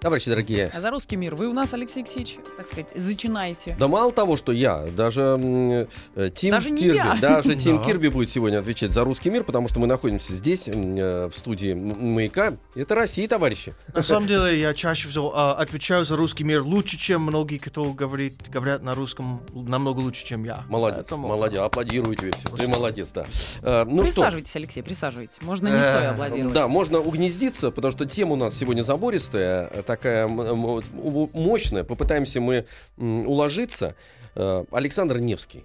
Товарищи дорогие, А за русский мир вы у нас, Алексей Алексеевич, так сказать, зачинаете. да мало того, что я, даже э, Тим Даже не Кирби, я. даже Тим Да. Кирби будет сегодня отвечать за русский мир, потому что мы находимся здесь, э, в студии Маяка. Это Россия, товарищи. На самом деле, я чаще всего а, отвечаю за русский мир лучше, чем многие, кто говорит, говорят на русском намного лучше, чем я. Молодец, Поэтому- молодец, аплодирую тебе. Ты молодец, да. Э, ну что, присаживайтесь, Алексей, присаживайтесь. Можно не Э, стоя аплодировать. Да, можно угнездиться, потому что тема у нас сегодня забористая, э, такая мощная. Попытаемся мы уложиться. Э, Александр Невский.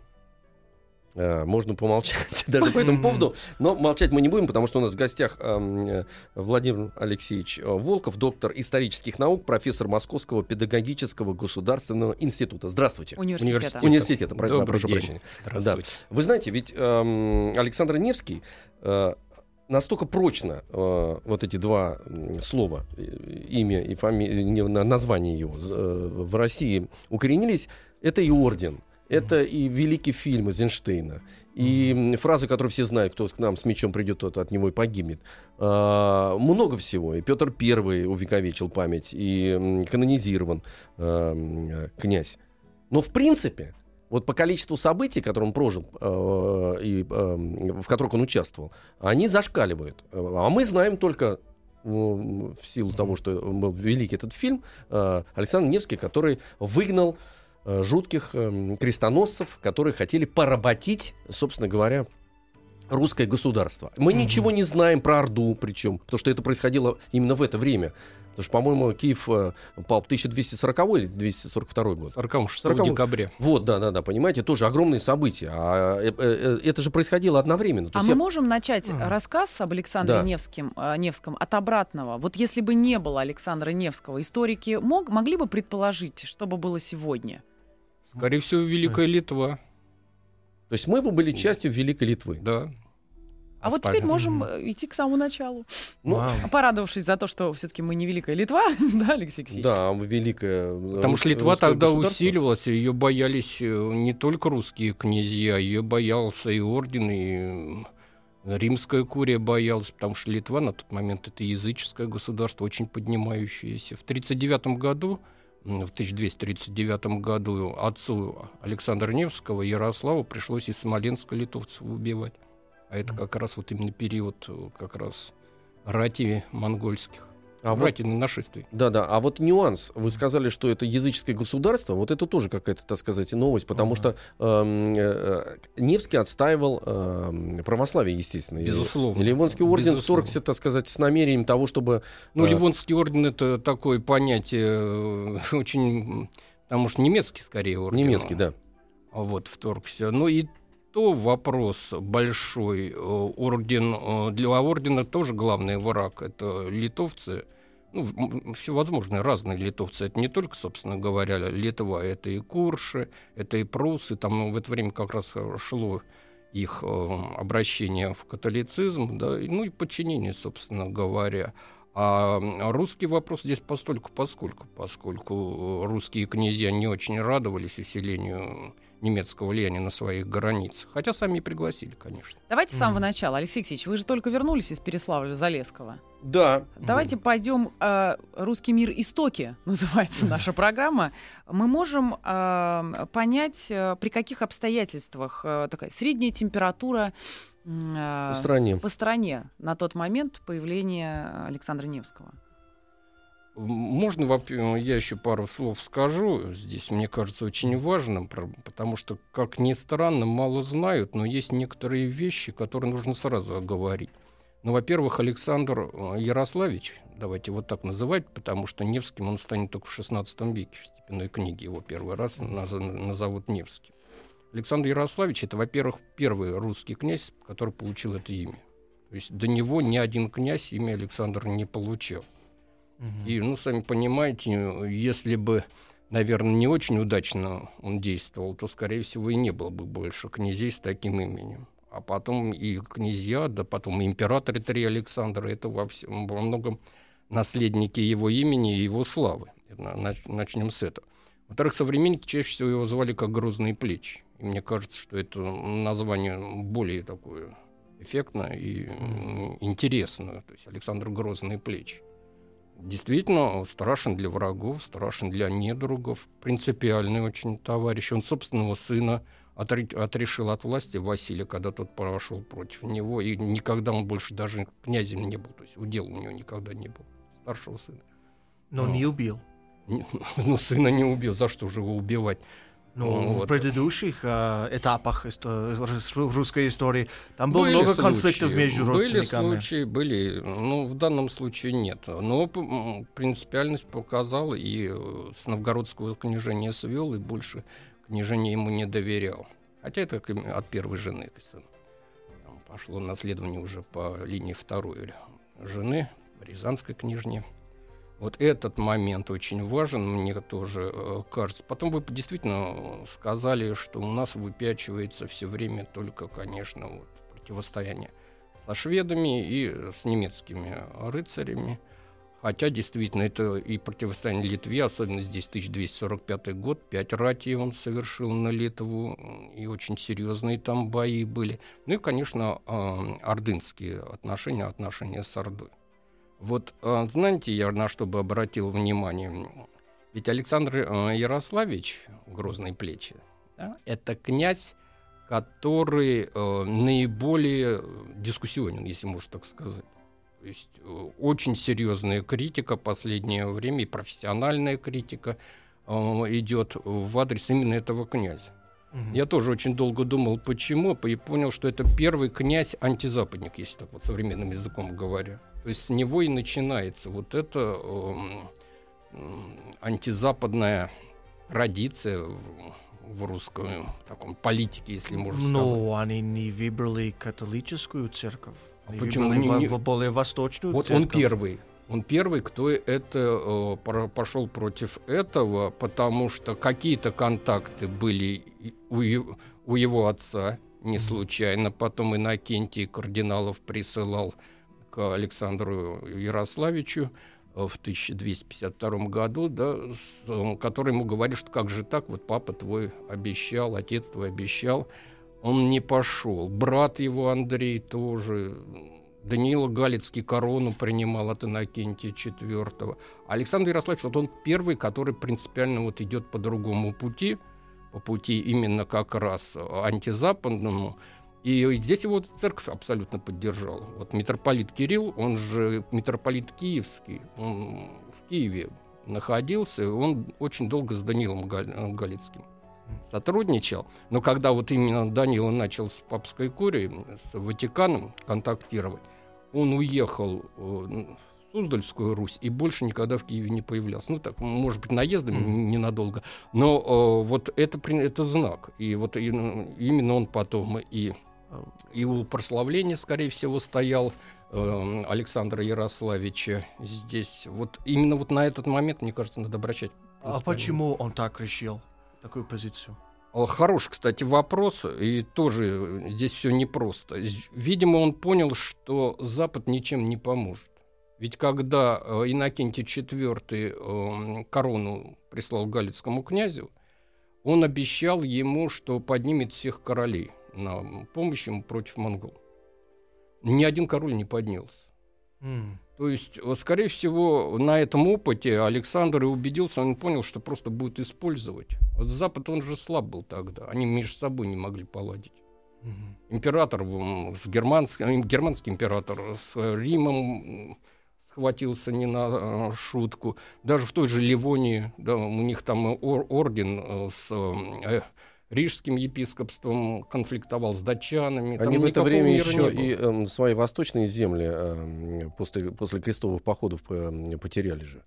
Э, Можно помолчать даже по этому поводу, но молчать мы не будем, потому что у нас в гостях эм, э, Владимир Алексеевич Волков, доктор исторических наук, профессор Московского педагогического государственного института. Здравствуйте. Университета. Университета, Добрый прошу день. прощения. Здравствуйте. Вы знаете, ведь эм, Александр Невский настолько прочно э, вот эти два слова, э, имя и фамилия, название его э, в России укоренились, это и орден, это и великий фильм Эйзенштейна, и м, фразы, которые все знают, кто к нам с мечом придет, тот от него и погибнет. А, много всего. И Петр Первый увековечил память, и канонизирован э, м, князь. Но в принципе, вот по количеству событий, которые он прожил э, и э, в которых он участвовал, они зашкаливают. А мы знаем только э, в силу того, что был великий этот фильм, э, Александр Невский, который выгнал э, жутких э, крестоносцев, которые хотели поработить, собственно говоря, русское государство. Мы Мгм. ничего не знаем про Орду, причем, потому что это происходило именно в это время. Потому что, по-моему, Киев э, пал в 1240 или 242 год. 46 40 декабря. Вот, да, да, да, понимаете, тоже огромные события. А э, э, это же происходило одновременно. То А мы я- можем начать Мгм. рассказ об Александре Да. Невским, э, Невском от обратного. Вот если бы не было Александра Невского, историки мог, могли бы предположить, что бы было сегодня? Скорее всего, Великая Литва. То есть мы бы были частью Великой Литвы. Да. А вот теперь можем э, идти к самому началу. Ну, Вау. Порадовавшись за то, что все-таки мы не Великая Литва, да, Алексей Алексеевич? Да, Великая. э, Потому что Литва тогда усиливалась, ее боялись э, не только русские князья, ее боялся и орден, и римская курия боялась, потому что Литва на тот момент это языческое государство, очень поднимающееся. В 1939 году, в 1239 году отцу Александра Невского, Ярославу, пришлось из Смоленска литовцев убивать. А это как раз вот именно период э, как раз рати монгольских, А вот, рати нашествий. да, да. А вот нюанс. Вы сказали, что это языческое государство. Вот это тоже какая-то, так сказать, новость, потому Ага. что эм, э, Невский отстаивал эм, православие, естественно. Безусловно. И Ливонский орден Безусловно. вторгся, так сказать, с намерением того, чтобы... Ну, э, Ливонский орден это такое понятие э, очень, потому что немецкий скорее орден. Немецкий, да. Вот вторгся. Ну и то вопрос большой. Э, Орден э, для ордена тоже главный враг это литовцы. Ну, всевозможные разные литовцы. Это не только, собственно говоря, Литва, это и Курши, это и Прусы. Там в это время как раз э, шло их обращение в католицизм, да, ну и подчинение, собственно говоря. А русский вопрос здесь постольку поскольку, поскольку русские князья не очень радовались усилению немецкого влияния на своих границах. Хотя сами и пригласили, конечно. Давайте с самого Мгм. начала. Алексей Алексеевич, вы же только вернулись из Переславля-Залесского. Да. Давайте пойдем э, «Русский мир. Истоки» называется наша программа. Мы можем э, понять, э, при каких обстоятельствах э, такая средняя температура э, По стране. по стране на тот момент появления Александра Невского. Можно, воп- я еще пару слов скажу. Здесь, мне кажется, очень важным, потому что, как ни странно, мало знают, но есть некоторые вещи, которые нужно сразу оговорить. Ну, во-первых, Александр э, Ярославич, давайте вот так называть, потому что Невским он станет только в XVI веке, в степенной книге его первый раз наз- назовут Невским. Александр Ярославич – это, во-первых, первый русский князь, который получил это имя. То есть до него ни один князь имя Александр не получил. И, ну, сами понимаете, если бы, наверное, не очень удачно он действовал, то, скорее всего, и не было бы больше князей с таким именем. а потом и князья, да потом и императоры три Александра, это во, всем, во многом наследники его имени и его славы. Начнем с этого. Во-вторых, современники чаще всего его звали как «Грозные плечи». И мне кажется, что это название более такое эффектное и интересное. То есть Александр Грозные плечи. Действительно, страшен для врагов, страшен для недругов, принципиальный очень товарищ. Он собственного сына отрешил от власти Василия, когда тот пошел против него, и никогда он больше даже князем не был, то есть удел у него никогда не был, старшего сына. Но, Но не убил. ну, сына не убил, за что же его убивать? Ну, ну вот. в предыдущих э, этапах исто- русской истории там было были много случаи, конфликтов между родственниками. Были случаи, были, ну, в данном случае нет. Но принципиальность показал, и э, с новгородского княжения свел, и больше княжение ему не доверял. Хотя это от первой жены. Там пошло наследование уже по линии второй жены, Рязанской княжне. Вот этот момент очень важен, мне тоже э, кажется. Потом вы действительно сказали, что у нас выпячивается все время только, конечно, вот, противостояние со шведами и с немецкими рыцарями. Хотя действительно это и противостояние Литве, особенно здесь 1245 год, пять ратей он совершил на Литву, и очень серьезные там бои были. Ну и, конечно, ордынские отношения, отношения с Ордой. Вот э, знаете, я на что бы обратил внимание? Ведь Александр э, Ярославич, грозные плечи, да, это князь, который э, наиболее дискуссионен, если можно так сказать. То есть э, очень серьезная критика последнее время, и профессиональная критика э, идет в адрес именно этого князя. Угу. Я тоже очень долго думал, почему, и понял, что это первый князь-антизападник, если так вот современным языком говоря. То есть с него и начинается вот эта э, антизападная традиция в, в русском таком политике, если можно Но сказать. Но они не выбрали католическую церковь. А почему не, не... более восточную Вот церковь? он первый. Он первый, кто это э, пошел против этого, потому что какие-то контакты были у, у его отца, не случайно. Потом Иннокентий кардиналов присылал к Александру Ярославичу э, в 1252 году, да, с, который ему говорит, что как же так, вот папа твой обещал, отец твой обещал, он не пошел. Брат его Андрей тоже. Даниила Галицкий корону принимал от Иннокентия IV. Александр Ярославич, вот он первый, который принципиально вот идет по другому пути, по пути именно как раз антизападному. И здесь его церковь абсолютно поддержала. Вот митрополит Кирилл, он же митрополит Киевский, он в Киеве находился, он очень долго с Данилом Галицким сотрудничал. Но когда вот именно Данила начал с папской курией, с Ватиканом контактировать, он уехал э, в Суздальскую Русь и больше никогда в Киеве не появлялся. Ну, так, может быть, наездами ненадолго. Но э, вот это, это знак. И вот и, именно он потом и, и у прославления, скорее всего, стоял э, Александра Ярославича здесь. Вот именно вот на этот момент, мне кажется, надо обращать. А почему он так решил? такую позицию? Хороший, кстати, вопрос, и тоже здесь все непросто. Видимо, он понял, что Запад ничем не поможет. Ведь когда э, Иннокентий IV э, корону прислал галицкому князю, он обещал ему, что поднимет всех королей на помощь ему против монгол. Ни один король не поднялся. Mm. То есть, скорее всего, на этом опыте Александр и убедился, он понял, что просто будет использовать. Запад, он же слаб был тогда, они между собой не могли поладить. Угу. Император, германский, германский император с Римом схватился не на э, шутку. Даже в той же Ливонии, да, у них там орден э, с э, рижским епископством, конфликтовал с датчанами. Они в это время еще и э, свои восточные земли э, после, после крестовых походов э, потеряли же.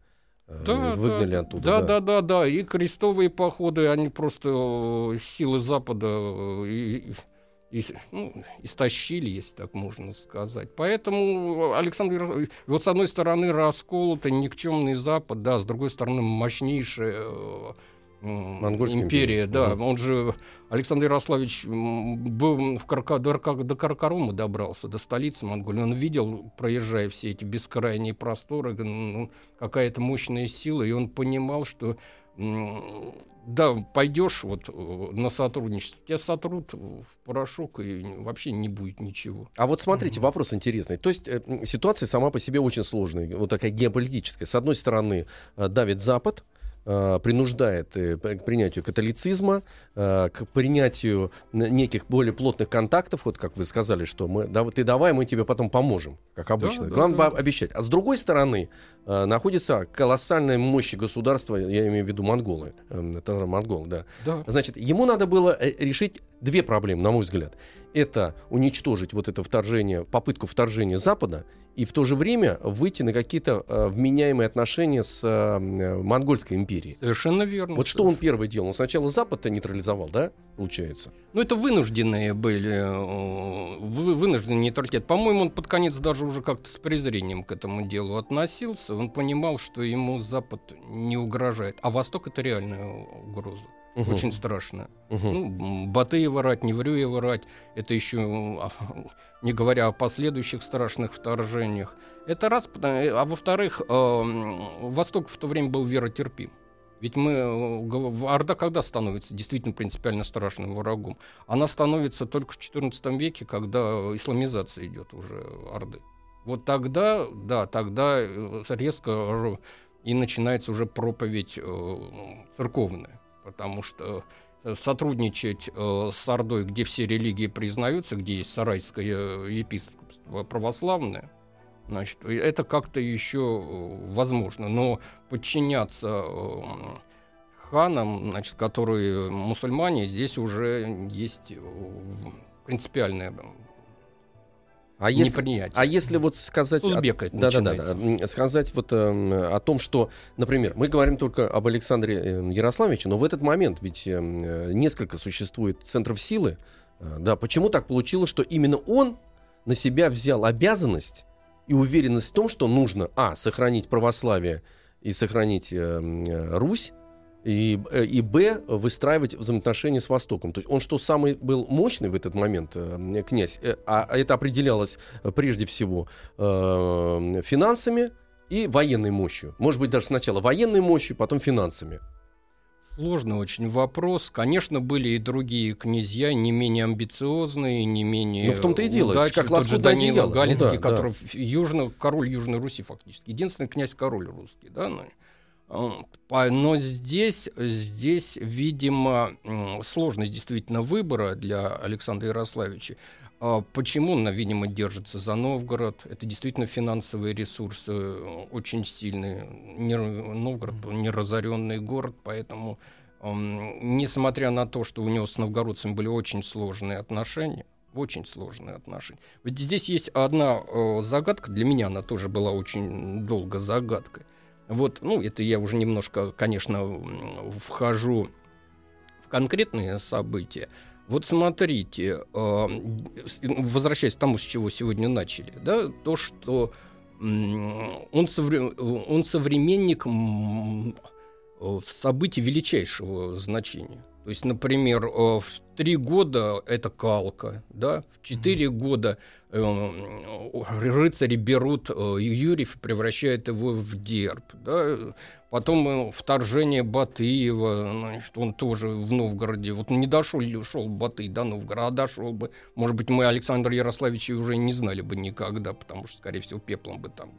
Э, да, выгнали да, оттуда. Да, да, да, да. И крестовые походы, они просто э, силы Запада и, и, ну, истощили, если так можно сказать. Поэтому Александр, вот с одной стороны расколотый, никчемный Запад, да, с другой стороны мощнейшая Монгольская империя, империя. да. Угу. Он же, Александр Ярославич, был в Карка, до, до Каракарума добрался, до столицы Монголии. Он видел, проезжая все эти бескрайние просторы, ну, какая-то мощная сила, и он понимал, что да, пойдешь вот э, на сотрудничество, тебя сотрут в порошок и вообще не будет ничего. А вот смотрите, вопрос интересный. То есть э, ситуация сама по себе очень сложная, вот такая геополитическая. С одной стороны, э, давит Запад, принуждает э, к принятию католицизма, э, к принятию неких более плотных контактов, вот как вы сказали, что мы, да, ты давай, мы тебе потом поможем, как обычно. Да, Главное да, да. обещать. А с другой стороны находится колоссальная мощь государства, я имею в виду монголы, это монгол, да. да. Значит, ему надо было решить две проблемы, на мой взгляд. Это уничтожить вот это вторжение, попытку вторжения Запада и в то же время выйти на какие-то э, вменяемые отношения с э, монгольской империей. Совершенно верно. Вот что он первый делал? Он сначала Запад-то нейтрализовал, да, получается? Ну, это вынужденные были, э, вынужденный нейтралитет. По-моему, он под конец даже уже как-то с презрением к этому делу относился. Он понимал, что ему Запад не угрожает, а Восток — это реальная угроза. Угу. Очень страшно. Угу. Ну, Батыева рать, Неврюева рать, это еще а, не говоря о последующих страшных вторжениях. Это раз, а во-вторых, э, Восток в то время был веротерпим. Ведь мы, э, Орда когда становится действительно принципиально страшным врагом? Она становится только в XIV веке, когда исламизация идет уже Орды. Вот тогда, да, тогда э, резко и начинается уже проповедь церковная потому что э, сотрудничать э, с Ордой, где все религии признаются, где есть сарайское э, епископство православное, значит, это как-то еще э, возможно. Но подчиняться э, ханам, значит, которые мусульмане, здесь уже есть принципиальная а если, а если вот сказать... Узбека да, да, да, да, сказать вот э, о том, что, например, мы говорим только об Александре э, Ярославовиче, но в этот момент ведь э, несколько существует центров силы. Э, да, почему так получилось, что именно он на себя взял обязанность и уверенность в том, что нужно, а, сохранить православие и сохранить э, э Русь, и, э, и б, выстраивать взаимоотношения с Востоком. То есть он что, самый был мощный в этот момент, э, князь? Э, а это определялось прежде всего финансами и военной мощью. Может быть, даже сначала военной мощью, потом финансами. Сложный очень вопрос. Конечно, были и другие князья, не менее амбициозные, не менее. Ну, в том-то и дело, удачи, как тот же Данила Галицкий, ну, да, который да. Южно, король Южной Руси фактически. Единственный князь-король русский, да, ну, но здесь, здесь, видимо, сложность действительно выбора для Александра Ярославича. А почему он, видимо, держится за Новгород? Это действительно финансовые ресурсы очень сильные. Новгород не разоренный город, поэтому, несмотря на то, что у него с новгородцами были очень сложные отношения, очень сложные отношения. Ведь здесь есть одна загадка, для меня она тоже была очень долго загадкой. Вот, ну, это я уже немножко, конечно, вхожу в конкретные события. Вот смотрите, э, возвращаясь к тому, с чего сегодня начали, да, то, что он, совре- он современник событий величайшего значения. То есть, например, э, в три года это калка, да, в четыре года э, рыцари берут э, Юрьев и превращают его в дерб, да, потом э, вторжение Батыева, значит, он тоже в Новгороде, вот не дошел шел Батый до Новгорода, а дошел бы, может быть, мы Александра Ярославича уже не знали бы никогда, потому что, скорее всего, пеплом бы там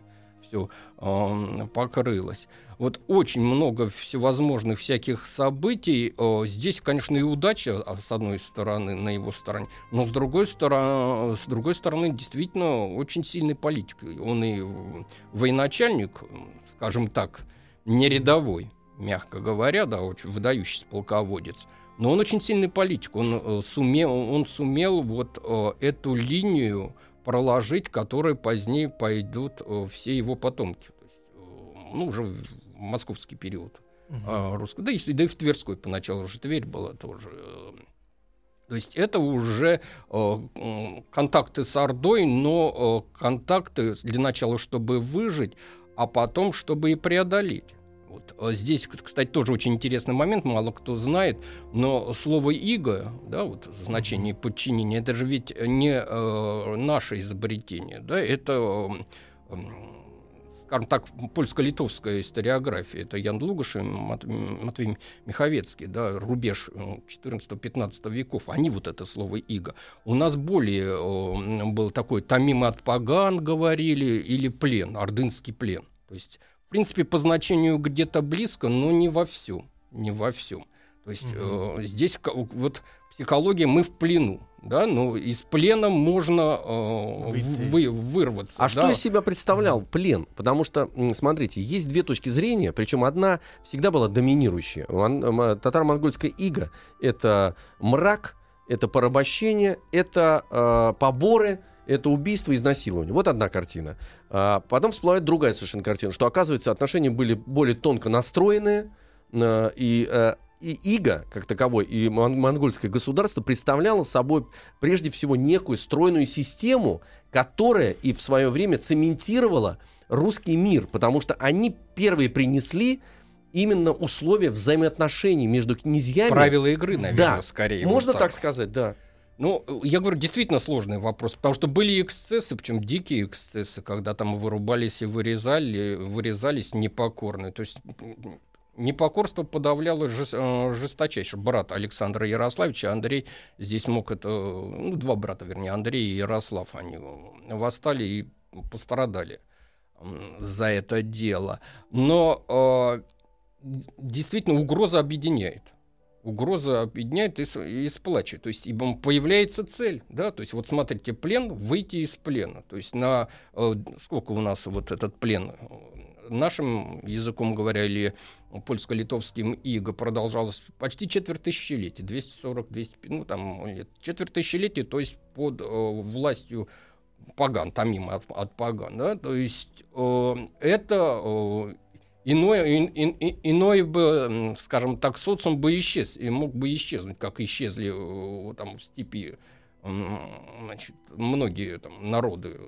все э, покрылось. Вот очень много всевозможных всяких событий. Э, здесь, конечно, и удача, а, с одной стороны, на его стороне, но с другой стороны, с другой стороны действительно очень сильный политик. Он и военачальник, скажем так, не рядовой, мягко говоря, да, очень выдающийся полководец. Но он очень сильный политик. Он э, сумел, он сумел вот э, эту линию проложить, которые позднее пойдут э, все его потомки. Э, ну, уже в московский период угу. русский. Да и, да и в Тверской поначалу уже Тверь была тоже. Э, то есть это уже э, контакты с Ордой, но э, контакты для начала, чтобы выжить, а потом, чтобы и преодолеть. Вот. А здесь, кстати, тоже очень интересный момент, мало кто знает, но слово «иго», да, вот значение подчинения, это же ведь не э, наше изобретение, да, это э, скажем так, польско-литовская историография. Это Ян Лугаш и Матвей Миховецкий, да, рубеж 14-15 э, веков. Они вот это слово «иго». У нас более был такой «томим от поган» говорили, или «плен», ордынский плен. То есть, в принципе, по значению где-то близко, но не во всем. Не во всем. То есть угу. э, здесь вот психология мы в плену, да, но из плена можно э, вы, вырваться. А да. что из себя представлял плен? Потому что, смотрите, есть две точки зрения, причем одна всегда была доминирующая. Татаро-монгольская ига — это мрак, это порабощение, это э, поборы, это убийство, изнасилование. Вот одна картина. А потом всплывает другая совершенно картина, что, оказывается, отношения были более тонко настроенные, э, и э, и Ига, как таковой, и монгольское государство представляло собой прежде всего некую стройную систему, которая и в свое время цементировала русский мир, потому что они первые принесли именно условия взаимоотношений между князьями. Правила игры, наверное, да. скорее. Можно вот так. так сказать, да. Ну, я говорю, действительно сложный вопрос, потому что были эксцессы, причем дикие эксцессы, когда там вырубались и вырезали, вырезались непокорные. То есть непокорство подавляло жест, э, жесточайше. Брат Александра Ярославича, Андрей, здесь мог это, ну, два брата, вернее, Андрей и Ярослав, они восстали и пострадали за это дело. Но э, действительно угроза объединяет. Угроза объединяет и, и сплачивает. То есть ибо появляется цель. Да? То есть вот смотрите, плен, выйти из плена. То есть на э, сколько у нас вот этот плен нашим языком говоря, или польско-литовским иго продолжалось почти четверть тысячелетия, 240, 200, ну там лет, четверть тысячелетия, то есть под э, властью паган, тамим от, от паган, да, то есть э, это э, иное, ин, ин, иной бы, скажем так, социум бы исчез, и мог бы исчезнуть, как исчезли э, там в степи значит, многие там народы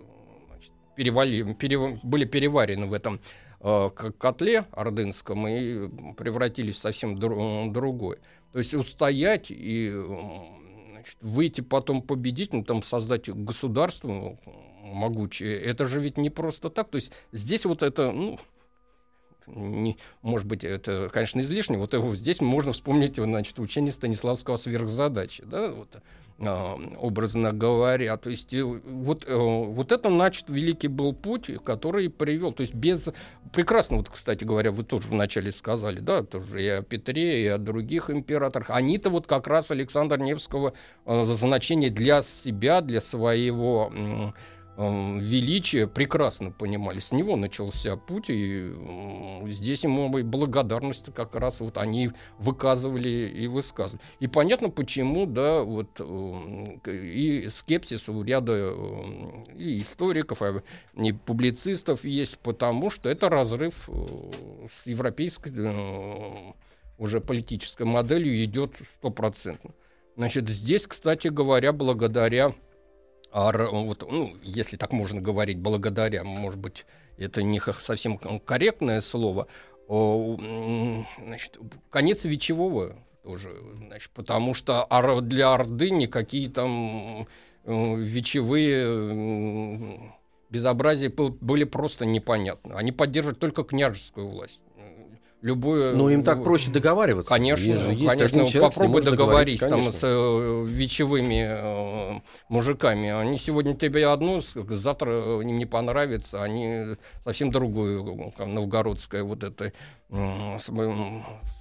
значит, перевали, перев, были переварены в этом э, котле ордынском и превратились в совсем дру- другой. То есть устоять и значит, выйти потом победителем, там создать государство могучее, это же ведь не просто так. То есть здесь вот это, ну, не, может быть, это, конечно, излишне. Вот его, здесь можно вспомнить значит, учение Станиславского сверхзадачи. Да? Вот, а, образно говоря. То есть э, вот, э, вот это, значит, великий был путь, который привел. То есть без... Прекрасно, вот, кстати говоря, вы тоже вначале сказали, да, тоже и о Петре, и о других императорах. Они-то вот как раз Александра Невского э, значение для себя, для своего величие прекрасно понимали. С него начался путь, и здесь ему благодарность как раз вот они выказывали и высказывали. И понятно, почему, да, вот и скепсис у ряда и историков, и публицистов есть, потому что это разрыв с европейской уже политической моделью идет стопроцентно. Значит, здесь, кстати говоря, благодаря а, вот, ну, если так можно говорить, благодаря, может быть, это не совсем корректное слово, значит, конец вечевого тоже, значит, потому что для Орды никакие там вечевые безобразия были просто непонятны. Они поддерживают только княжескую власть любое... Ну, им так проще договариваться. Конечно, есть, есть конечно. Человек, попробуй договорись там с э, вечевыми э, мужиками. Они сегодня тебе одну, завтра э, им не понравится, они совсем другую, там, новгородское вот это э,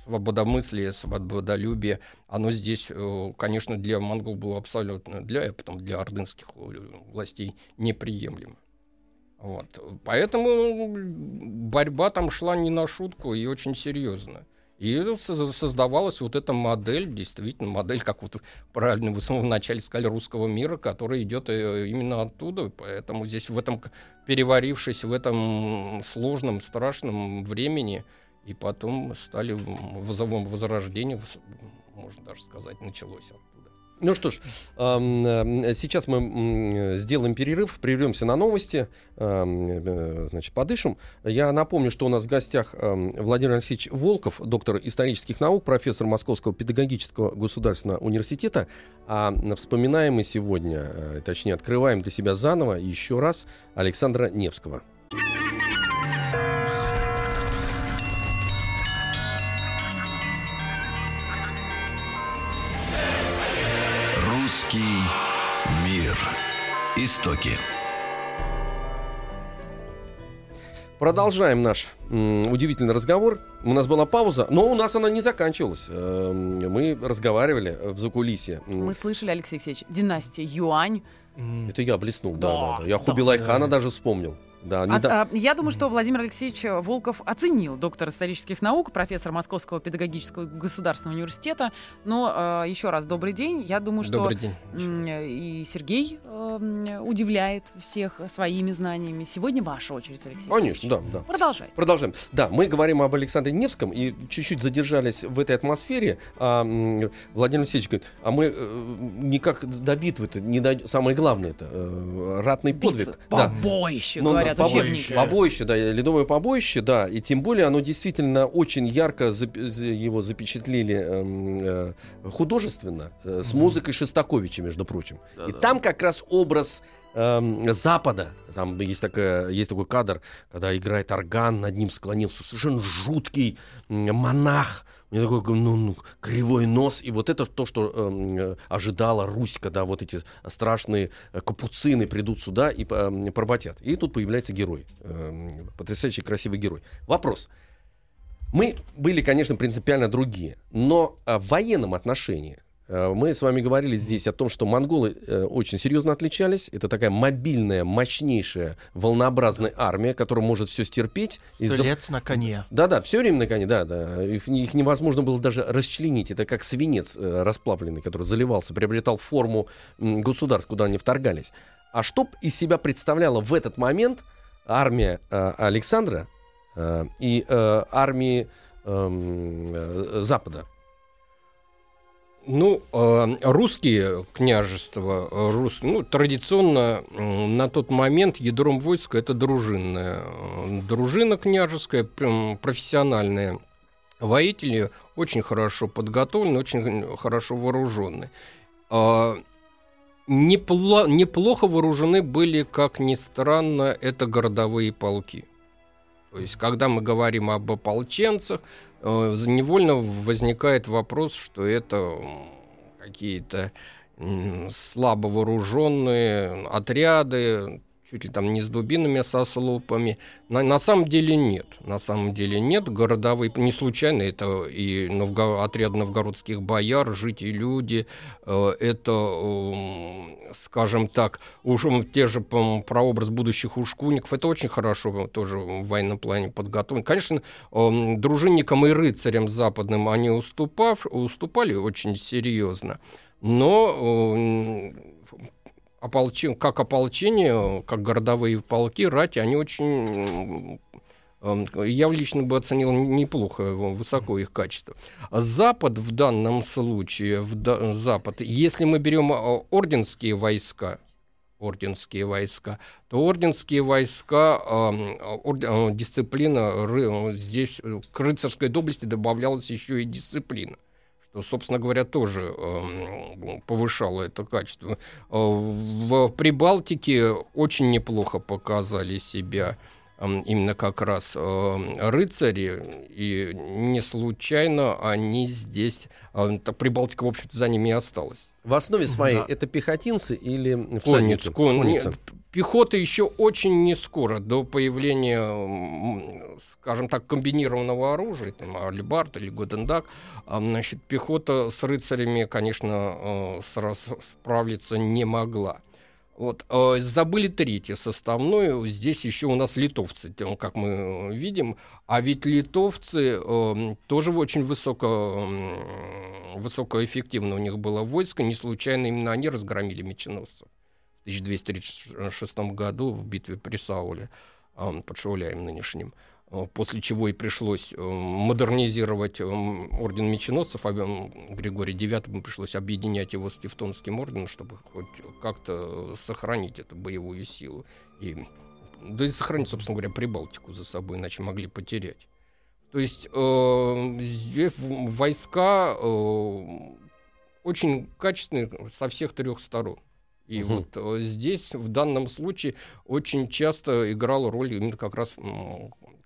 свободомыслие, свободолюбие. Оно здесь, э, конечно, для монгол было абсолютно, для, потом для ордынских властей неприемлемо. Вот. Поэтому борьба там шла не на шутку и очень серьезно. И создавалась вот эта модель, действительно, модель, как вот правильно вы в начале сказали, русского мира, которая идет э, именно оттуда. Поэтому здесь в этом, переварившись в этом сложном, страшном времени, и потом стали вызовом возрождения, можно даже сказать, началось оттуда. Ну что ж, сейчас мы сделаем перерыв, прервемся на новости, э, значит, подышим. Я напомню, что у нас в гостях Владимир Алексеевич Волков, доктор исторических наук, профессор Московского педагогического государственного университета. А вспоминаем мы сегодня, э, точнее, открываем для себя заново еще раз Александра Невского. Русский мир. Истоки. Продолжаем наш м, удивительный разговор. У нас была пауза, но у нас она не заканчивалась. Э, мы разговаривали в закулисье. Мы слышали, Алексей Алексеевич, династия Юань. Это я блеснул, да, да, да. Я да, Хубилайхана да. даже вспомнил. Да, не а, да. А, я думаю, что Владимир Алексеевич Волков оценил доктор исторических наук, профессор Московского педагогического государственного университета. Но э, еще раз добрый день. Я думаю, что добрый день. и Сергей э, удивляет всех своими знаниями. Сегодня ваша очередь, Алексей. Конечно, да, да. Продолжайте. Продолжаем. Да, мы говорим об Александре Невском и чуть-чуть задержались в этой атмосфере. А, Владимир Алексеевич говорит, а мы э, никак до битвы-то не до... самое главное это э, ратный подвиг. Побоище, да. Говорят побоище. Побоище, да, ледовое побоище, да. И тем более оно действительно очень ярко его запечатлели э, э, художественно, э, с музыкой Шестаковича, между прочим. Да, и да. там как раз образ э, Запада. Там есть, такая, есть такой кадр, когда играет орган, над ним склонился совершенно жуткий монах. У него такой ну, ну, кривой нос. И вот это то, что э, ожидала Русь, когда вот эти страшные э, капуцины придут сюда и э, поработят. И тут появляется герой. Э, потрясающий красивый герой. Вопрос. Мы были, конечно, принципиально другие, но э, в военном отношении мы с вами говорили здесь о том, что монголы э, очень серьезно отличались. Это такая мобильная, мощнейшая, волнообразная армия, которая может все стерпеть. Стрелец на коне. Да-да, все время на коне, да, да. Их, их невозможно было даже расчленить. Это как свинец э, расплавленный, который заливался, приобретал форму государств, куда они вторгались. А что из себя представляла в этот момент армия э, Александра э, и э, армии эм, э, Запада? Ну, э, русские княжества, э, рус, ну, традиционно на тот момент ядром войска это дружинная. Э, дружина княжеская, профессиональные воители, очень хорошо подготовлены, очень хорошо вооружены. Непло, неплохо вооружены были, как ни странно, это городовые полки. То есть, когда мы говорим об ополченцах, невольно возникает вопрос, что это какие-то слабо вооруженные отряды, чуть ли там не с дубинами, а со слопами. На, на самом деле нет. На самом деле нет. Городовые, не случайно, это и новго, отряд новгородских бояр, жители люди, э, это, скажем так, уж те же прообраз будущих ушкуников, это очень хорошо тоже в военном плане подготовлено. Конечно, э, дружинникам и рыцарям западным они уступав, уступали очень серьезно, но э, ополчен, как ополчение, как городовые полки, рати, они очень я лично бы оценил неплохо, высоко их качество. Запад в данном случае, в Запад, если мы берем а, орденские войска, орденские войска, то орденские войска, орден, дисциплина, здесь к рыцарской доблести добавлялась еще и дисциплина что, собственно говоря, тоже э, повышало это качество. Э, в Прибалтике очень неплохо показали себя э, именно как раз э, рыцари, и не случайно они здесь, э, Прибалтика, в общем-то, за ними и осталась. В основе своей да. это пехотинцы или всадники? Конница, конница. Пехота еще очень не скоро, до появления, скажем так, комбинированного оружия, там, алибард или годендак, а, значит, пехота с рыцарями, конечно, э, справиться не могла. Вот, э, забыли третье составное. Здесь еще у нас литовцы, как мы видим. А ведь литовцы э, тоже очень высоко, э, высокоэффективно у них было войско. Не случайно именно они разгромили меченосцев 1236 году в битве при Сауле, под Шауляем нынешним. после чего и пришлось модернизировать орден меченосцев, а Григорий IX пришлось объединять его с Тевтонским орденом, чтобы хоть как-то сохранить эту боевую силу. И, да и сохранить, собственно говоря, Прибалтику за собой, иначе могли потерять. То есть э, войска э, очень качественные со всех трех сторон. И угу. вот э, здесь в данном случае очень часто играла роль именно как раз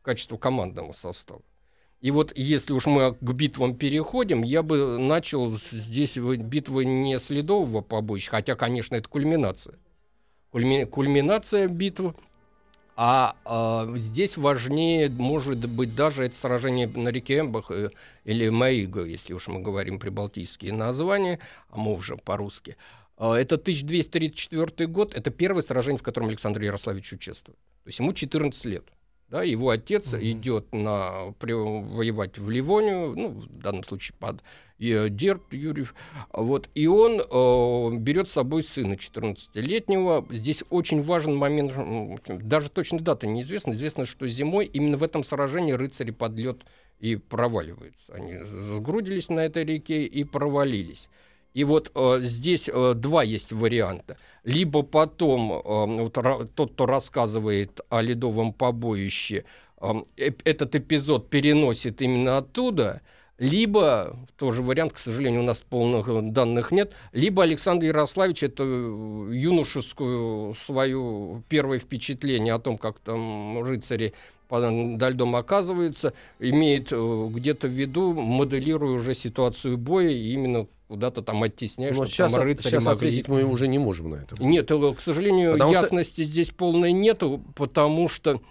качество командного состава. И вот если уж мы к битвам переходим, я бы начал здесь битвы не следового побоища, хотя, конечно, это кульминация. Кульми, кульминация битвы а э, здесь важнее, может быть, даже это сражение на реке Эмбах э, или Маига, если уж мы говорим прибалтийские названия, а мы уже по-русски. Э, это 1234 год, это первое сражение, в котором Александр Ярославич участвует. То есть ему 14 лет. Да, его отец mm-hmm. идет на, при, воевать в Ливонию, ну, в данном случае под и Дерт Юрьев. Вот, и он э, берет с собой сына 14-летнего. Здесь очень важен момент, даже точной даты неизвестно. Известно, что зимой именно в этом сражении рыцари под лед и проваливаются. Они сгрудились на этой реке и провалились. И вот э, здесь э, два есть варианта. Либо потом э, вот, тот, кто рассказывает о ледовом побоище, э, этот эпизод переносит именно оттуда – либо, тоже вариант, к сожалению, у нас полных э, данных нет, либо Александр Ярославич это э, юношескую свое первое впечатление о том, как там рыцари подо льдом оказываются, имеет э, где-то в виду, моделируя уже ситуацию боя, именно куда-то там оттесняешь, Но сейчас, там рыцари сейчас могли... ответить мы уже не можем на это. Нет, к сожалению, потому ясности что... здесь полной нету, потому что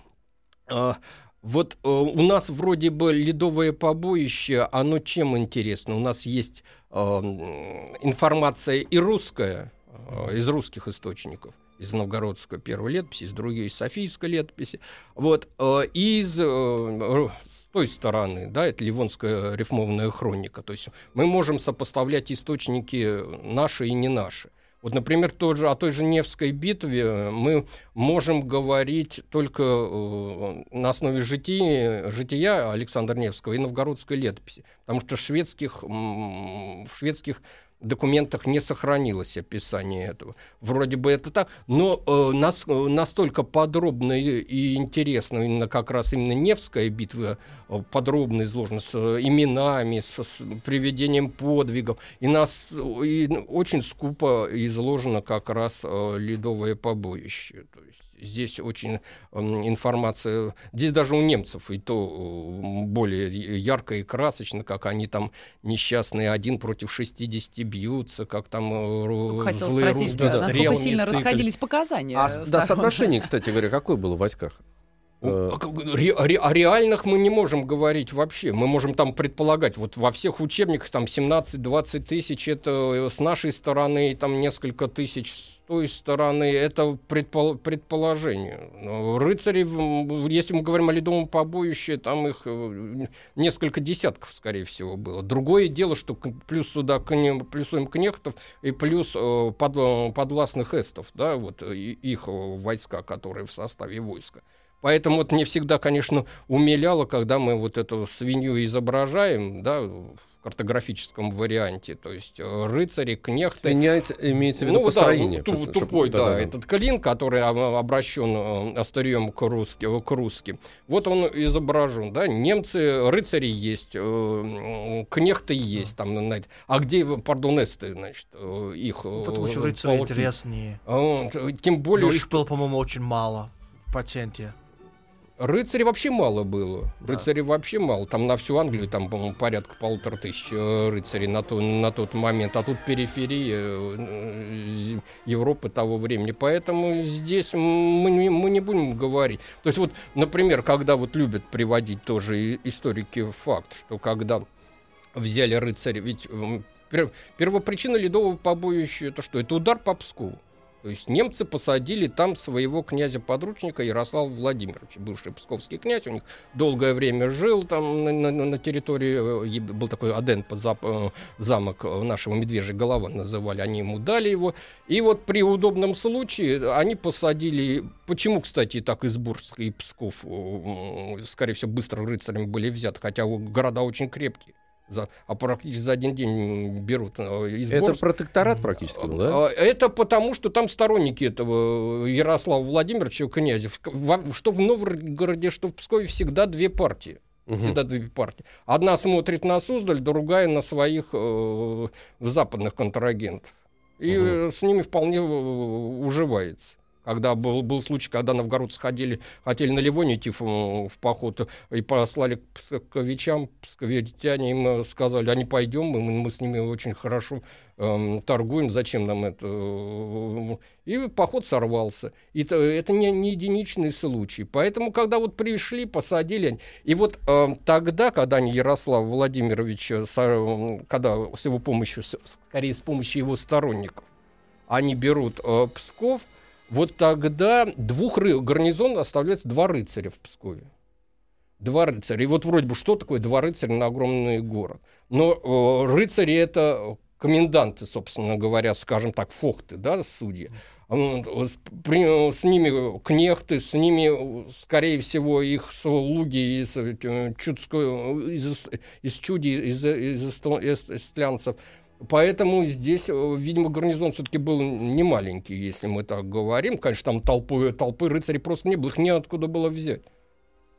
а, вот э, у нас вроде бы ледовое побоище, оно чем интересно? У нас есть э, информация и русская, э, из русских источников, из новгородской первой летописи, из другой, из софийской летописи, вот, э, из э, той стороны, да, это Ливонская рифмованная хроника, то есть мы можем сопоставлять источники наши и не наши. Вот, например, тот же, о той же Невской битве мы можем говорить только э, на основе жития, жития Александра Невского и новгородской летописи, потому что шведских, в шведских документах не сохранилось описание этого. Вроде бы это так, но э, нас, э, настолько подробно и, и интересно именно как раз именно Невская битва э, подробно изложена с э, именами, с, с приведением подвигов, и нас и очень скупо изложено как раз э, ледовое побоище. То есть здесь очень информация, здесь даже у немцев и то более ярко и красочно, как они там несчастные один против 60 бьются, как там э, Хотел спросить, да, насколько сильно расходились показания. А, да, соотношение, кстати говоря, какое было в войсках? Э, о реальных мы не можем говорить вообще. Мы можем там предполагать, вот во всех учебниках там 17-20 тысяч, это с нашей стороны, там несколько тысяч с той стороны, это предпол предположение. Рыцари, если мы говорим о ледовом побоище, там их э, несколько десятков, скорее всего, было. Другое дело, что плюс сюда плюсуем кнехтов и плюс э, под, подвластных эстов, да, вот их войска, которые в составе войска. Поэтому вот мне всегда, конечно, умиляло, когда мы вот эту свинью изображаем, да, в картографическом варианте, то есть э, рыцари, кнехты. Меняется, имеется в виду ну, построение. Да, просто, тупой, чтобы, да, да, да, этот клин, который обращен э, острием к, русски, к русским. Вот он изображен, да, немцы, рыцари есть, э, кнехты есть, там, знаете, а где, пардон, эсты, значит, их ну, Потому что рыцари полки. интереснее. Тем более... Но их было, по-моему, очень мало в патенте. Рыцарей вообще мало было. Да. Рыцарей вообще мало. Там на всю Англию, там, по-моему, порядка полутора тысяч э, рыцарей на, то, на тот момент. А тут периферия э, Европы того времени. Поэтому здесь мы не, мы не будем говорить. То есть вот, например, когда вот любят приводить тоже историки факт, что когда взяли рыцаря, ведь первопричина ледового побоища это что? Это удар по Пскову. То есть немцы посадили там своего князя-подручника Ярослава Владимировича, бывший псковский князь. У них долгое время жил там на, на, на территории, э, был такой Аден под э, замок нашего Медвежья голова называли. Они ему дали его. И вот при удобном случае они посадили... Почему, кстати, так из Бурска и Псков, скорее всего, быстро рыцарями были взяты, хотя города очень крепкие за, а практически за один день берут э, из Это протекторат практически, да? А, это потому, что там сторонники этого Ярослава Владимировича князя, что в Новгороде, что в Пскове всегда две партии. Угу. Всегда две партии. Одна смотрит на Суздаль, другая на своих э, западных контрагентов. И угу. с ними вполне э, уживается когда был, был случай, когда новгородцы ходили, хотели на Ливоне идти в, в поход и послали к псковичам, псковитяне им сказали, а не пойдем, мы, мы с ними очень хорошо эм, торгуем, зачем нам это? И поход сорвался. И это, это не, не единичный случай. Поэтому, когда вот пришли, посадили, и вот э, тогда, когда они Ярослав Владимирович, э, когда с его помощью, скорее с помощью его сторонников, они берут э, Псков, вот тогда двух ры... гарнизон оставляется два рыцаря в Пскове. Два рыцаря. И вот вроде бы что такое два рыцаря на огромный город? Но э, рыцари это коменданты, собственно говоря, скажем так, фохты, да, судьи. При, с ними кнехты, с ними, скорее всего, их слуги из, э, чудской, из, из чуди, из, из, из эстлянцев – Поэтому здесь, э, видимо, гарнизон все-таки был не маленький, если мы так говорим. Конечно, там толпы, толпы рыцарей просто не было, их неоткуда было взять.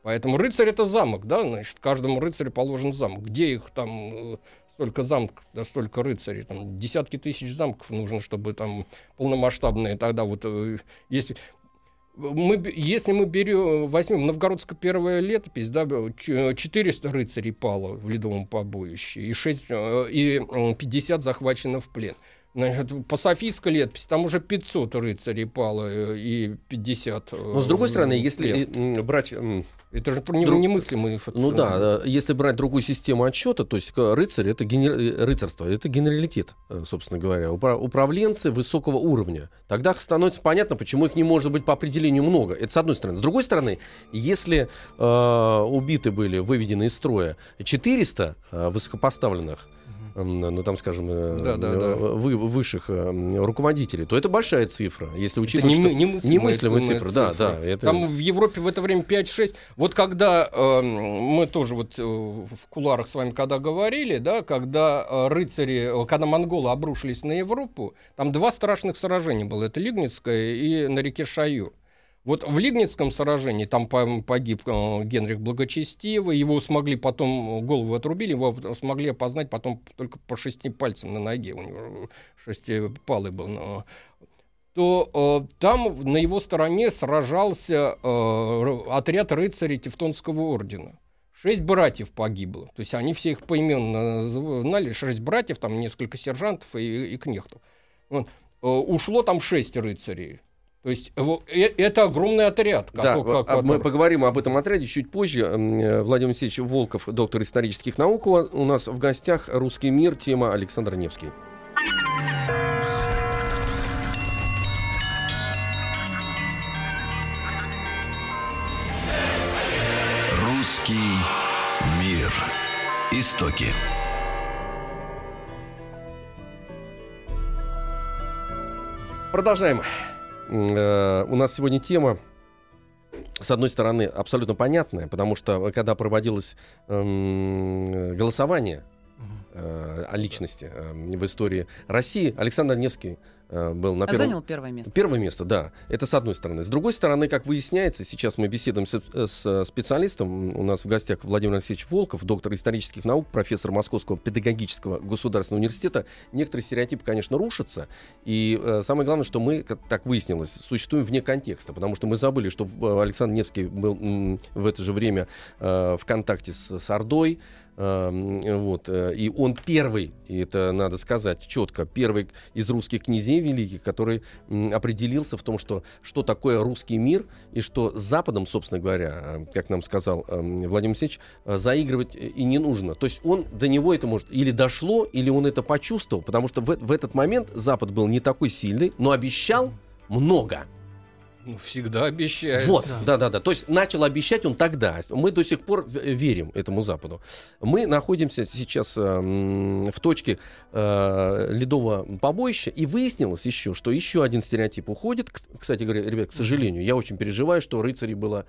Поэтому рыцарь это замок, да, значит, каждому рыцарю положен замок. Где их там э, столько замков, да, столько рыцарей, там десятки тысяч замков нужно, чтобы там полномасштабные тогда вот, э, если мы, если мы берем, возьмем новгородская первая летопись, да, 400 рыцарей пало в ледовом побоище, и, 6, э, и 50 захвачено в плен. Значит, по Софийской летописи там уже 500 рыцарей пало э, и 50. Но с другой стороны, если брать это же Друг... немыслимый Ну да, если брать другую систему отчета, то есть рыцарь это генер... Э, рыцарство, это генералитет, э, собственно говоря, Упра... управленцы высокого уровня. Тогда становится понятно, почему их не может быть по определению много. Это с одной стороны. С другой стороны, если э, убиты были, выведены из строя 400 э, высокопоставленных, ну там, скажем, э, да, да, да. Вы, высших э, руководителей, то это большая цифра, если учитывать, это не, что... Немыслимая, цифра, цифра, да, да. Это... Там в Европе в это время 5-6. Вот когда э, мы тоже вот э, в куларах с вами когда говорили, да, когда э, рыцари, когда монголы обрушились на Европу, там два страшных сражения было, это Лигницкое и на реке Шаю. Вот в Лигницком сражении там погиб э, Генрих Благочестивый, его смогли потом, э, голову отрубили, его смогли опознать потом только по шести пальцам на ноге, у него шестипалый был. Но, то э, там на его стороне сражался э, отряд рыцарей Тевтонского ордена. Шесть братьев погибло. То есть они все их поименно знали. Шесть братьев, там несколько сержантов и, и кнехтов. Вот. Э, ушло там шесть рыцарей. То есть э, это огромный отряд. Да, как, как, мы поговорим об этом отряде чуть позже. Э, Владимир Алексеевич Волков, доктор исторических наук, у нас в гостях «Русский мир», тема Александр Невский. «Русский мир». Истоки. Продолжаем. Э, у нас сегодня тема с одной стороны, абсолютно понятная, потому что когда проводилось эм, голосование э, о личности э, в истории России, Александр Невский Э, был на а первом... занял первое место. Первое место, да. Это с одной стороны. С другой стороны, как выясняется, сейчас мы беседуем с, с специалистом. У нас в гостях Владимир Алексеевич Волков, доктор исторических наук, профессор Московского педагогического государственного университета. Некоторые стереотипы, конечно, рушатся. И э, самое главное, что мы, как так выяснилось, существуем вне контекста. Потому что мы забыли, что э, Александр Невский был м, в это же время э, в контакте с, с Ордой. Эм, вот, э, и он первый, и это надо сказать четко, первый из русских князей великих, который определился в том, что, что такое русский мир, и что Западом, собственно говоря, э, как нам сказал эм, Владимир Алексеевич, э, заигрывать и не нужно. То есть он до него это может или дошло, или он это почувствовал, потому что в, в этот момент Запад был не такой сильный, но обещал много. Ну, всегда обещает. Вот, да. да, да, То есть начал обещать он тогда. Мы до сих пор верим этому Западу. Мы находимся сейчас э, в точке э, ледового побоища, и выяснилось еще, что еще один стереотип уходит. Кстати говоря, ребят, к сожалению, я очень переживаю, что рыцарей было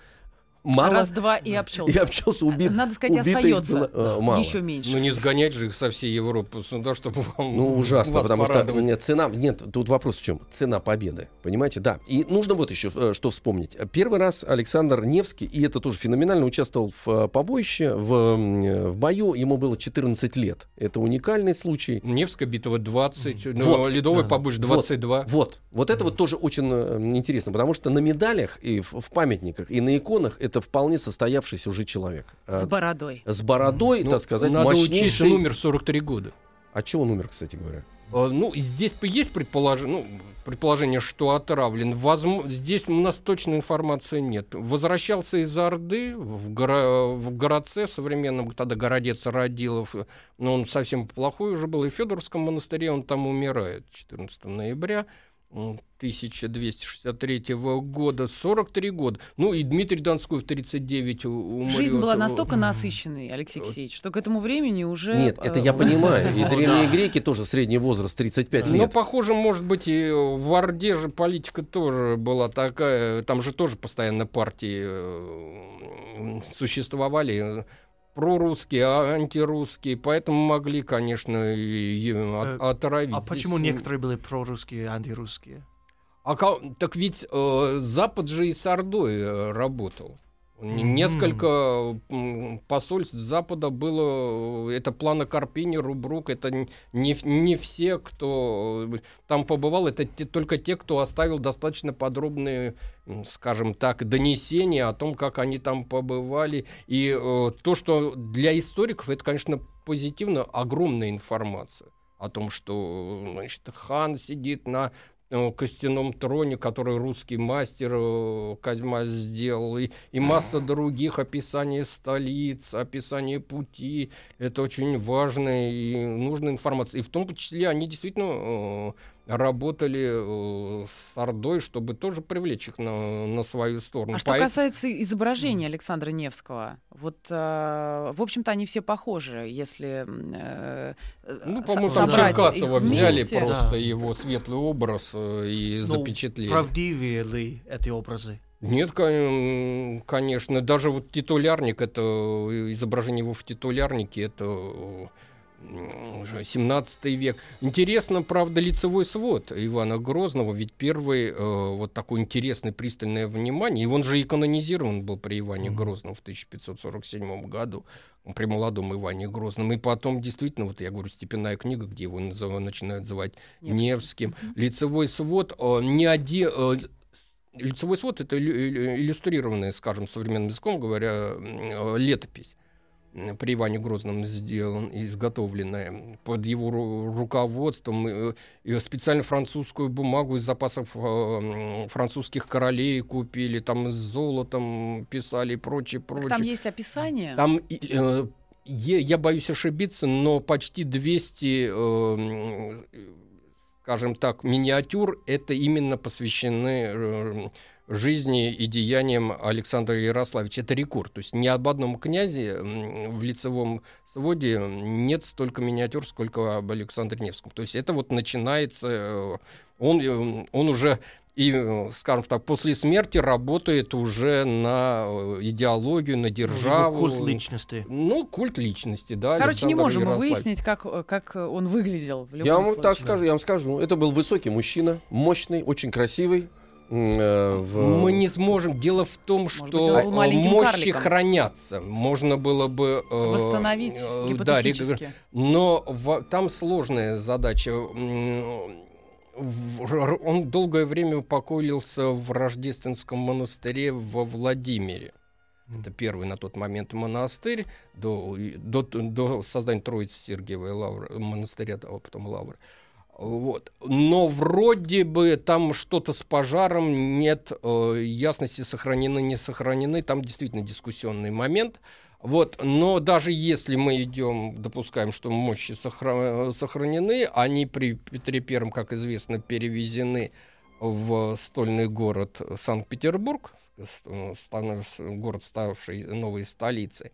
мало. Раз-два и обчелся. И обчелся, убит. Надо сказать, остается было, э, мало. еще меньше. Ну не сгонять же их со всей Европы сюда, чтобы вам Ну ужасно, потому порадовать. что нет, цена... Нет, тут вопрос в чем? Цена победы. Понимаете? Да. И нужно вот еще э, что вспомнить. Первый раз Александр Невский, и это тоже феноменально, участвовал в э, побоище, в, в бою. Ему было 14 лет. Это уникальный случай. Невская битва 20, вот. но Ледовый да. побоище 22. Вот, вот. Вот это вот тоже очень интересно, потому что на медалях и в, в памятниках, и на иконах это это вполне состоявшийся уже человек. С а, бородой. С бородой, ну, так сказать, надо мощнейший... Учить, он умер 43 года. А чего он умер, кстати говоря? А, ну, здесь есть предположение, ну, предположение, что отравлен. Возможно, здесь у нас точной информации нет. Возвращался из Орды в, горо... в городце современном, тогда городец Родилов, но он совсем плохой уже был, и в Федоровском монастыре он там умирает 14 ноября. 1263 года, 43 года. Ну и Дмитрий Донской в 39 умрет. Жизнь была настолько насыщенной, Алексей Алексеевич, что к этому времени уже... Нет, это я э, понимаю. И древние греки тоже средний возраст 35 лет. Но, похоже, может быть, и в Орде же политика тоже была такая. Там же тоже постоянно партии э, существовали прорусские, а антирусские, поэтому могли, конечно, и, от, э, отравить. А почему некоторые были прорусские, антирусские? А так ведь э, Запад же и с Ордой э, работал. Несколько посольств Запада было, это плана Карпини, Рубрук, это не, не все, кто там побывал, это те, только те, кто оставил достаточно подробные, скажем так, донесения о том, как они там побывали. И э, то, что для историков, это, конечно, позитивно, огромная информация о том, что значит, хан сидит на Э, костяном троне, который русский мастер э, Козьма сделал, и, и масса других описаний столиц, описаний пути. Это очень важная и нужная информация. И в том числе они действительно э, работали э, с Ордой, чтобы тоже привлечь их на, на свою сторону. А что касается изображения Александра Невского, вот, э, в общем-то, они все похожи, если э, Ну, по-моему, там Черкасова взяли просто да. его светлый образ э, и ну, запечатлели. Правдивее ли эти образы? Нет, конечно. Даже вот титулярник, это э, изображение его в титулярнике, это 17 век. Интересно, правда, лицевой свод Ивана Грозного, ведь первый э, вот такой интересный пристальное внимание, и он же и канонизирован был при Иване Грозном в 1547 году, при молодом Иване Грозном, и потом действительно, вот я говорю, степенная книга, где его называют, начинают звать Невским. Невским. Лицевой свод э, не один... Э, лицевой свод — это иллюстрированная, скажем, современным языком говоря, э, летопись при Иване Грозном сделан, изготовленная под его руководством, э, и специально французскую бумагу из запасов э, французских королей купили, там с золотом писали и прочее, прочее. Там есть описание? Там, э, я боюсь ошибиться, но почти 200 скажем так, миниатюр это именно посвящены жизни и деяниям Александра Ярославича. Это рекорд. То есть ни об одном князе в лицевом своде нет столько миниатюр, сколько об Александре Невском. То есть это вот начинается... Э, он, э, он уже и, э, скажем так, после смерти работает уже на идеологию, на державу. культ личности. Ну, культ личности, да. Короче, Александр не можем мы выяснить, как, как он выглядел. В я вам случае. так скажу, я вам скажу. Это был высокий мужчина, мощный, очень красивый. Э, в... Мы не сможем. Дело в том, Может что быть, мощи карликом. хранятся. Можно было бы... Э, Восстановить э, гипотетически. Да, но в, там сложная задача. Он долгое время покоился в рождественском монастыре во Владимире. Это первый на тот момент монастырь до, до, до создания Троицы Сергиевой лавры, монастыря, а потом лавры. Вот. Но вроде бы там что-то с пожаром, нет э, ясности, сохранены, не сохранены. Там действительно дискуссионный момент. Вот. Но даже если мы идем, допускаем, что мощи сохранены, они при Петре Первом, как известно, перевезены э, в стольный город Санкт-Петербург, город, ставший новой столицей.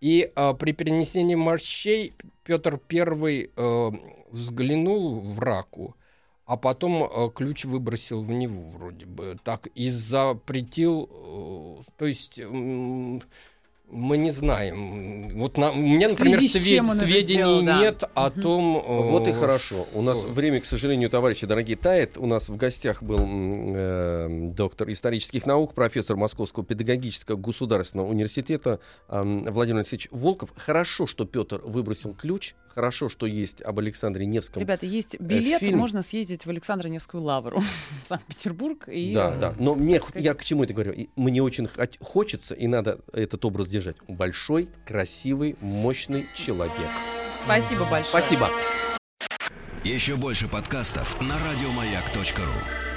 И э, при перенесении мощей Петр I э, взглянул в раку, а потом э, ключ выбросил в него вроде бы. Так и запретил, э, то есть... Э, мы не знаем. Вот на, у меня, например, свед, сведений сделал, да. нет о угу. том... Э, вот и хорошо. У нас время, к сожалению, товарищи дорогие, тает. У нас в гостях был э, доктор исторических наук, профессор Московского педагогического государственного университета э, Владимир Алексеевич Волков. Хорошо, что Петр выбросил ключ Хорошо, что есть об Александре Невском. Ребята, есть э, билет, фильм. можно съездить в Александра Невскую лавру в Санкт-Петербург. И, да, да. Но мне, я к чему это говорю? Мне очень хочется, и надо этот образ держать. Большой, красивый, мощный человек. Спасибо большое. Спасибо. Еще больше подкастов на радиомаяк.ру